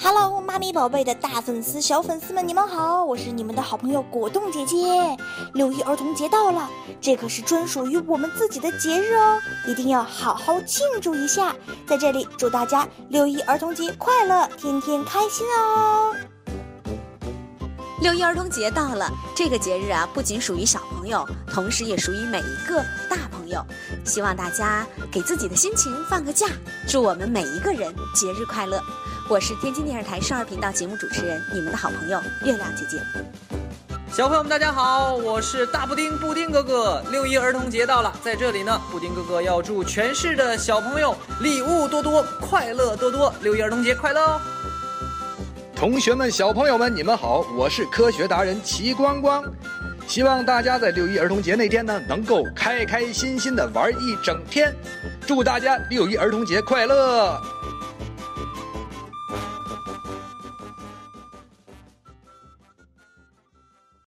Hello，妈咪宝贝的大粉丝、小粉丝们，你们好，我是你们的好朋友果冻姐姐。六一儿童节到了，这可是专属于我们自己的节日哦，一定要好好庆祝一下。在这里，祝大家六一儿童节快乐，天天开心哦！六一儿童节到了，这个节日啊，不仅属于小朋友，同时也属于每一个大朋友。希望大家给自己的心情放个假，祝我们每一个人节日快乐。我是天津电视台少儿频道节目主持人，你们的好朋友月亮姐姐。小朋友们，大家好，我是大布丁布丁哥哥。六一儿童节到了，在这里呢，布丁哥哥要祝全市的小朋友礼物多多，快乐多多。六一儿童节快乐哦！同学们、小朋友们，你们好，我是科学达人齐光光。希望大家在六一儿童节那天呢，能够开开心心的玩一整天。祝大家六一儿童节快乐！